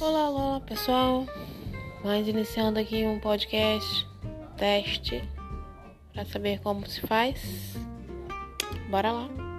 Olá, olá pessoal, Mais iniciando aqui um podcast teste para saber como se faz. Bora lá.